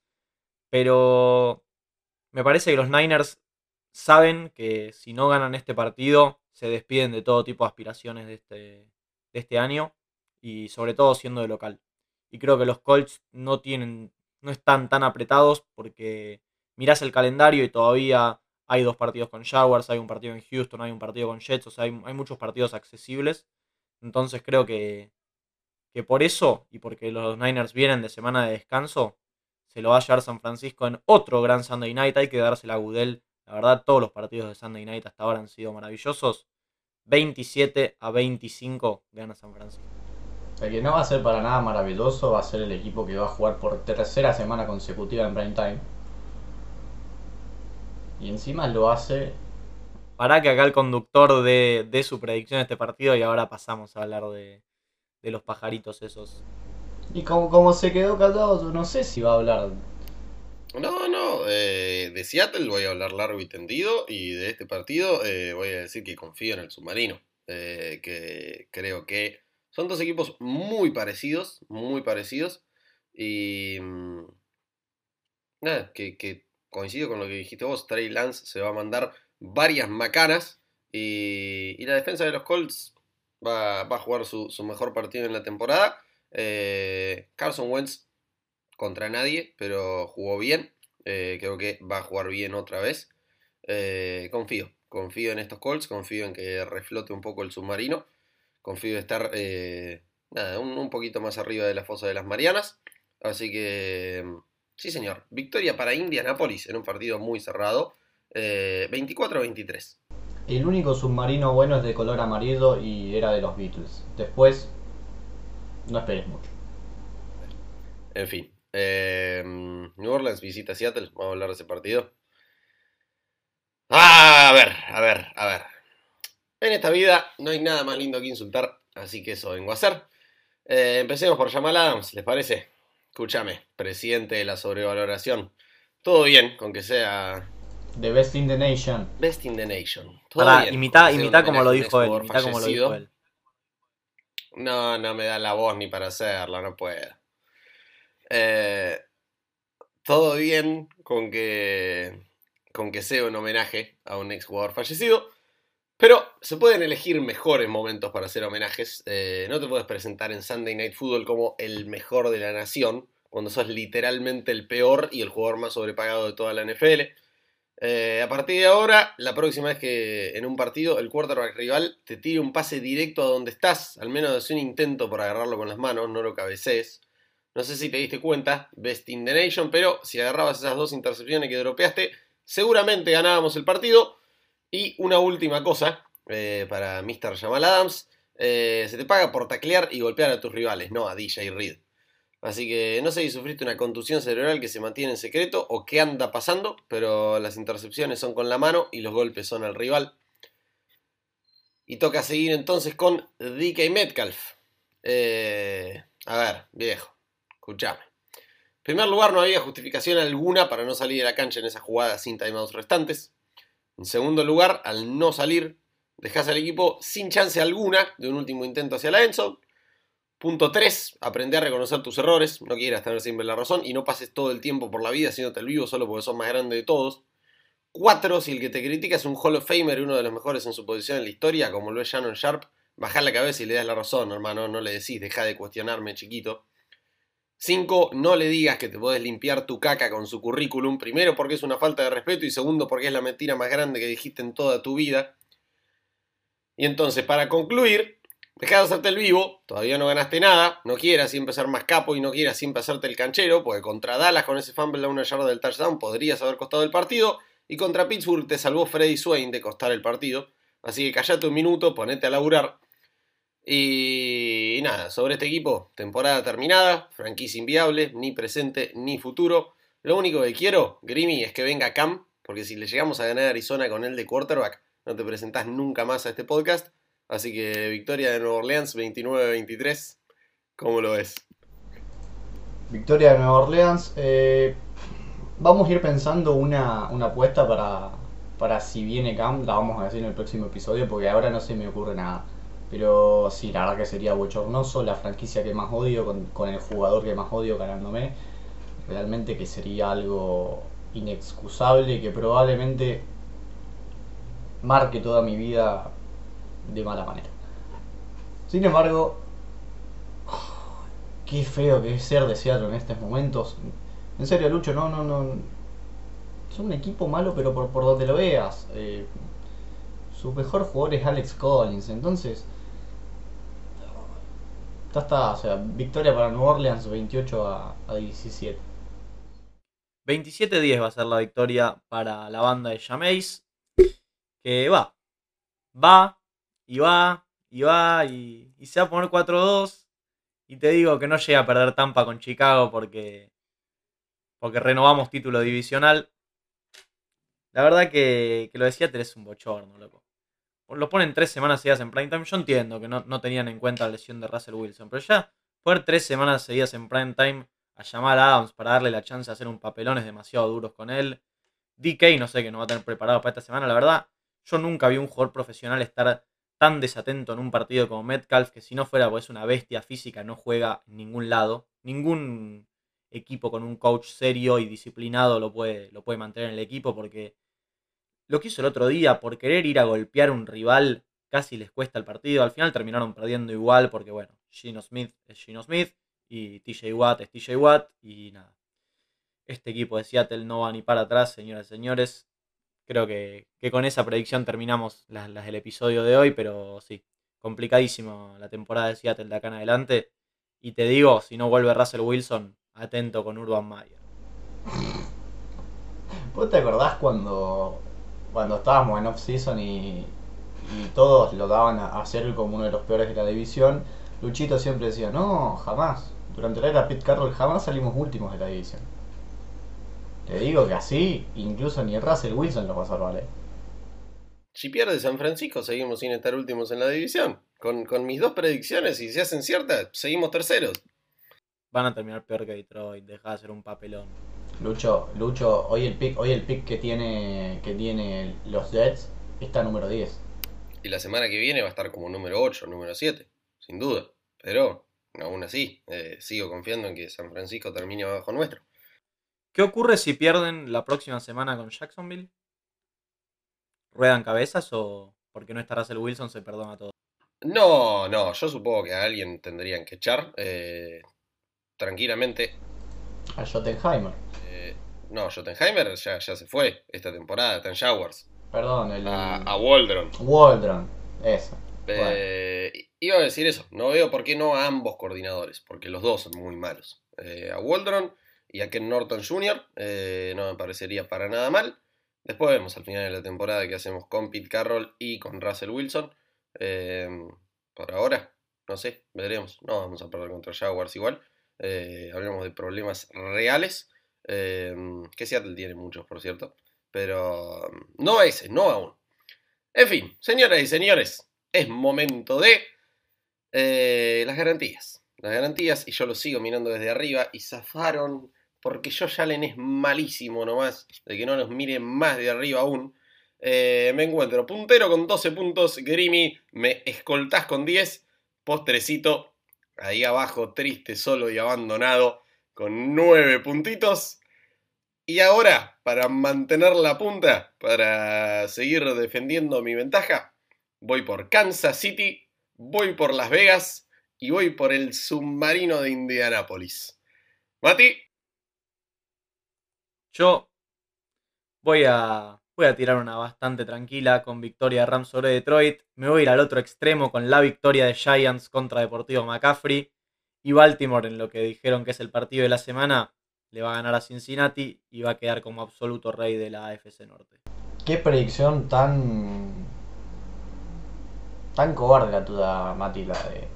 Pero me parece que los Niners saben que si no ganan este partido se despiden de todo tipo de aspiraciones de este, de este año y sobre todo siendo de local. Y creo que los Colts no tienen, no están tan apretados porque mirás el calendario y todavía hay dos partidos con Jaguars, hay un partido en Houston, hay un partido con Jets, o sea, hay, hay muchos partidos accesibles entonces creo que, que por eso, y porque los Niners vienen de semana de descanso, se lo va a llevar San Francisco en otro gran Sunday Night. Hay que darse la Gudel. La verdad, todos los partidos de Sunday Night hasta ahora han sido maravillosos. 27 a 25 gana San Francisco. El que no va a ser para nada maravilloso va a ser el equipo que va a jugar por tercera semana consecutiva en prime time. Y encima lo hace para que acá el conductor dé, su predicción de este partido y ahora pasamos a hablar de, los pajaritos esos. Y como, como se quedó callado, yo no sé si va a hablar. No, no, eh, de Seattle voy a hablar largo y tendido y de este partido eh, voy a decir que confío en el submarino, eh, que creo que son dos equipos muy parecidos, muy parecidos y mm, nada, que, que coincido con lo que dijiste vos, Trey Lance se va a mandar varias macanas. Y, la defensa de los Colts va, a jugar su, mejor partido en la temporada. Eh, Carson Wentz contra nadie, pero jugó bien. Eh, creo que va a jugar bien otra vez. Eh, confío, confío en estos Colts, confío en que reflote un poco el submarino. Confío en estar un, un, poquito más arriba de la fosa de las Marianas. Así que, sí señor, victoria para Indianapolis en un partido muy cerrado. 24 eh, 23. El único submarino bueno es de color amarillo y era de los Beatles. Después, no esperes mucho. En fin. Eh, New Orleans visita Seattle. Vamos a hablar de ese partido. Ah, a ver, a ver, a ver. En esta vida no hay nada más lindo que insultar, así que eso vengo a hacer. Eh, empecemos por Jamal Adams, ¿les parece? Escúchame, presidente de la sobrevaloración. Todo bien, con que sea The Best in the Nation. Best in the Nation. Para, imita, imita como lo dijo él. Imita como lo dijo él. No, no me da la voz ni para hacerla, no puedo. Eh, todo bien con que, con que sea un homenaje a un ex jugador fallecido, pero se pueden elegir mejores momentos para hacer homenajes. Eh, no te puedes presentar en Sunday Night Football como el mejor de la nación, cuando sos literalmente el peor y el jugador más sobrepagado de toda la NFL. Eh, a partir de ahora, la próxima vez que en un partido el quarterback rival te tire un pase directo a donde estás, al menos hace un intento por agarrarlo con las manos, no lo cabecees. No sé si te diste cuenta, best in the nation, pero si agarrabas esas dos intercepciones que dropeaste, seguramente ganábamos el partido. Y una última cosa eh, para Mr. Jamal Adams, eh, se te paga por taclear y golpear a tus rivales, no a DJ Reed. Así que no sé si sufriste una contusión cerebral que se mantiene en secreto o qué anda pasando, pero las intercepciones son con la mano y los golpes son al rival. Y toca seguir entonces con DK Metcalf. Eh, a ver, viejo, escuchame. En primer lugar, no había justificación alguna para no salir de la cancha en esa jugada sin timeouts restantes. En segundo lugar, al no salir, dejas al equipo sin chance alguna de un último intento hacia la Enzo. Punto 3, aprende a reconocer tus errores, no quieras tener siempre la razón y no pases todo el tiempo por la vida haciéndote el vivo solo porque sos más grande de todos. 4, si el que te critica es un Hall of Famer y uno de los mejores en su posición en la historia, como lo es Shannon Sharp, bajás la cabeza y le das la razón, hermano, no le decís, deja de cuestionarme, chiquito. 5. No le digas que te podés limpiar tu caca con su currículum, primero porque es una falta de respeto y segundo porque es la mentira más grande que dijiste en toda tu vida. Y entonces, para concluir, Dejá de hacerte el vivo, todavía no ganaste nada, no quieras siempre ser más capo y no quieras siempre hacerte el canchero, porque contra Dallas con ese fumble a una yarda del touchdown podrías haber costado el partido, y contra Pittsburgh te salvó Freddy Swain de costar el partido. Así que callate un minuto, ponete a laburar. Y, y nada, sobre este equipo, temporada terminada, franquicia inviable, ni presente ni futuro. Lo único que quiero, Grimmy, es que venga Cam, porque si le llegamos a ganar a Arizona con él de quarterback, no te presentás nunca más a este podcast. Así que victoria de Nueva Orleans 29-23. ¿Cómo lo ves? Victoria de Nueva Orleans. eh, vamos a ir pensando una, una apuesta para, para si viene Cam. La vamos a decir en el próximo episodio porque ahora no se me ocurre nada. Pero sí, la verdad que sería bochornoso. La franquicia que más odio, con, con el jugador que más odio ganándome. Realmente que sería algo inexcusable que probablemente marque toda mi vida de mala manera. Sin embargo, qué feo que es ser de Seattle en estos momentos. En serio, Lucho, no, no, no. Son un equipo malo, pero por, por donde lo veas. Eh, su mejor jugador es Alex Collins, entonces. Ya está, o sea, victoria para New Orleans 28 a, a 17. 27-10 va a ser la victoria para la banda de Jameis. Que va. Va. Y va. Y va. Y, se va a poner 4-2. Y te digo que no llega a perder Tampa con Chicago porque. Porque renovamos título divisional. La verdad que, que lo de Seattle es un bochorno, loco. Lo ponen tres semanas seguidas en prime time. Yo entiendo que no, no tenían en cuenta la lesión de Russell Wilson. Pero ya poner tres semanas seguidas en prime time a llamar a Adams para darle la chance de hacer un papelón demasiado duros con él. DK no sé que no va a tener preparado para esta semana. La verdad, yo nunca vi un jugador profesional estar tan desatento en un partido como Metcalf que si no fuera pues una bestia física no juega en ningún lado. Ningún equipo con un coach serio y disciplinado lo puede, lo puede mantener en el equipo porque lo que hizo el otro día por querer ir a golpear a un rival casi les cuesta el partido. Al final terminaron perdiendo igual porque bueno, Gino Smith es Gino Smith y TJ Watt es TJ Watt y nada. Este equipo de Seattle no va ni para atrás, señoras y señores. Creo que, que con esa predicción terminamos las, episodio de hoy, pero sí, complicadísimo la temporada de Seattle de acá en adelante. Y te digo, si no vuelve Russell Wilson, atento con Urban Meyer. ¿Vos te acordás cuando, cuando estábamos en off-season y todos lo daban a, a ser como uno de los peores de la división? Luchito siempre decía, no, jamás. Durante la era Pete Carroll jamás salimos últimos de la división. Te digo que así, incluso ni Russell Wilson lo va a salvar. ¿eh? Si pierde San Francisco, seguimos sin estar últimos en la división. Con, con mis dos predicciones, si se hacen ciertas, seguimos terceros. Van a terminar peor que Detroit, deja de hacer un papelón. Lucho, Lucho, hoy el pick, hoy el pick que tiene que tiene los Jets está número 10. Y la semana que viene va a estar como número 8, número 7, sin duda. Pero aún así, eh, sigo confiando en que San Francisco termine abajo nuestro. ¿Qué ocurre si pierden la próxima semana con Jacksonville? ¿Ruedan cabezas o porque no está Russell Wilson se perdona todo? No, no, yo supongo que a alguien tendrían que echar. eh, tranquilamente. A Schottenheimer. eh, no, Schottenheimer ya, ya se fue esta temporada, está en Jaguars. Perdón, el A, a Waldron. Waldron. Eso. Bueno. Eh, iba a decir eso, no veo por qué no a ambos coordinadores, porque los dos son muy malos. Eh, a Waldron y a Ken Norton Jr. eh, no me parecería para nada mal. Después vemos al final de la temporada qué hacemos con Pete Carroll y con Russell Wilson. Eh, por ahora, no sé, veremos. No vamos a perder contra Jaguars igual. Eh, hablemos de problemas reales. eh, que Seattle tiene muchos, por cierto. Pero no ese, no aún. En fin, señoras y señores, es momento de las garantías. Las garantías, y yo lo sigo mirando desde arriba, y zafaron, porque Josh Allen es malísimo nomás, de que no nos mire más de arriba aún. Eh, me encuentro puntero con 12 puntos, Grimy, me escoltás con 10, postrecito, ahí abajo, triste, solo y abandonado, con 9 puntitos. Y ahora, para mantener la punta, para seguir defendiendo mi ventaja, voy por Kansas City voy por Las Vegas y voy por el submarino de Indianápolis. Mati. Yo voy a, voy a tirar una bastante tranquila con victoria de Rams sobre Detroit. Me voy a ir al otro extremo con la victoria de Giants contra Deportivo McCaffrey. Y Baltimore, en lo que dijeron que es el partido de la semana, le va a ganar a Cincinnati y va a quedar como absoluto rey de la AFC Norte. Qué predicción tan. tan cobarde la tuya, Mati, la de.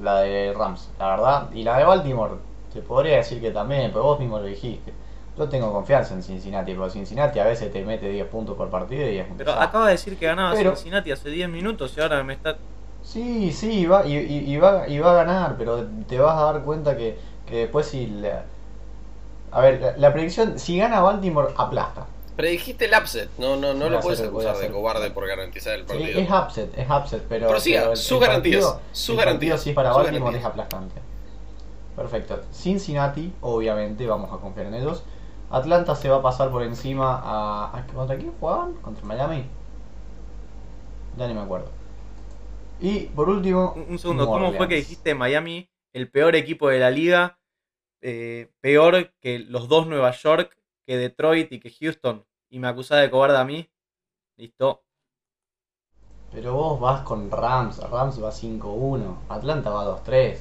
la de Rams, la verdad. Y la de Baltimore, te podría decir que también, pero vos mismo lo dijiste. Yo tengo confianza en Cincinnati, porque Cincinnati a veces te mete 10 puntos por partido y es un Pero desastre. acaba de decir que ganaba Pero- Cincinnati hace 10 minutos y ahora me está. Sí, sí, y va, y, y- y va, y va a ganar, pero te vas a dar cuenta que, que después si... la- a ver, la, la predicción, si gana Baltimore, aplasta. Predijiste el upset. No, no, no lo puedes acusar de cobarde por garantizar el Sí, partido. es upset, es upset, pero... Pero el- sus el garantías, partido- sus el garantías, partido, si es para Baltimore, garantías. es aplastante. Perfecto. Cincinnati, obviamente, vamos a confiar en ellos. Atlanta se va a pasar por encima a... ¿Contra quién jugaban? ¿Contra Miami? Ya ni me acuerdo. Y por último... Un, un segundo, ¿cómo fue que dijiste Miami, el peor equipo de la liga? eh, peor que los dos Nueva York, que Detroit y que Houston. Y me acusás de cobarde a mí. Listo. Pero vos vas con Rams, Rams va 5-1, Atlanta va 2-3.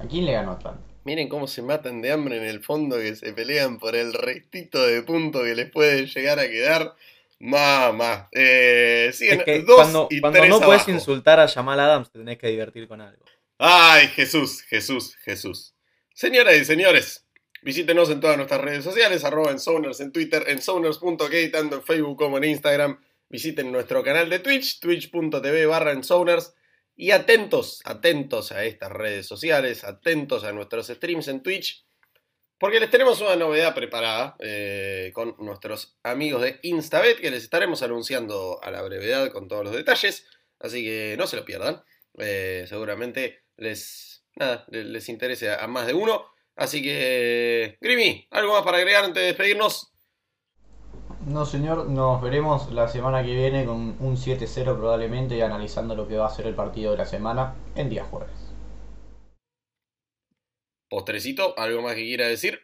¿A quién le ganó Atlanta? Miren cómo se matan de hambre en el fondo que se pelean por el restito de punto que les puede llegar a quedar. Mamá. Eh, siguen Es que dos cuando, y cuando tres no puedes insultar a Jamal Adams, te tenés que divertir con algo. Ay, Jesús, Jesús, Jesús. Señoras y señores, visítenos en todas nuestras redes sociales, arroba en en Twitter, en tanto en Facebook como en Instagram. Visiten nuestro canal de Twitch, twitch.tv barra en. Y atentos, atentos a estas redes sociales, atentos a nuestros streams en Twitch, porque les tenemos una novedad preparada eh, con nuestros amigos de Instabet, que les estaremos anunciando a la brevedad con todos los detalles, así que no se lo pierdan. Eh, seguramente les, les, interese a, más de uno. Así que, Grimy, ¿algo más para agregar antes de despedirnos? No señor, nos veremos la semana que viene con un 7-0 probablemente y analizando lo que va a ser el partido de la semana en día jueves. Postrecito, ¿algo más que quiera decir?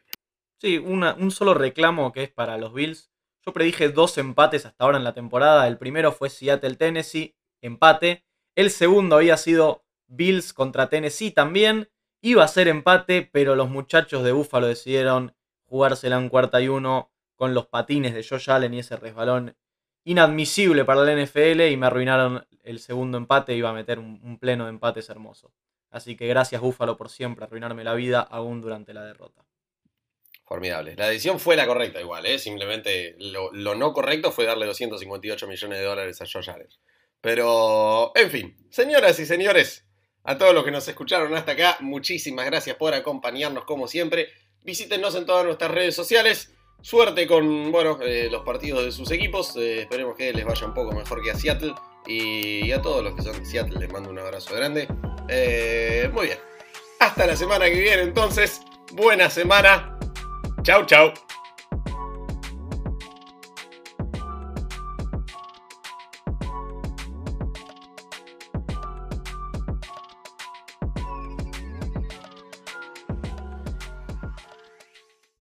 Sí, una- un solo reclamo que es para los Bills. Yo predije dos empates hasta ahora en la temporada. El primero fue Seattle-Tennessee, empate. El segundo había sido Bills contra Tennessee también. Iba a ser empate, pero los muchachos de Buffalo decidieron jugársela en cuarta y uno con los patines de Josh Allen y ese resbalón inadmisible para la NFL y me arruinaron el segundo empate. Iba a meter un, pleno de empates hermoso. Así que gracias Buffalo por siempre arruinarme la vida aún durante la derrota. Formidable. La decisión fue la correcta igual, ¿eh? Simplemente lo, lo no correcto fue darle 258 millones de dólares a Josh Allen. Pero, en fin, señoras y señores, a todos los que nos escucharon hasta acá, muchísimas gracias por acompañarnos como siempre. Visítenos en todas nuestras redes sociales. Suerte con, bueno, eh, los partidos de sus equipos. Eh, esperemos que les vaya un poco mejor que a Seattle. Y a todos los que son de Seattle les mando un abrazo grande. Eh, muy bien. Hasta la semana que viene entonces. Buena semana. Chau, chau.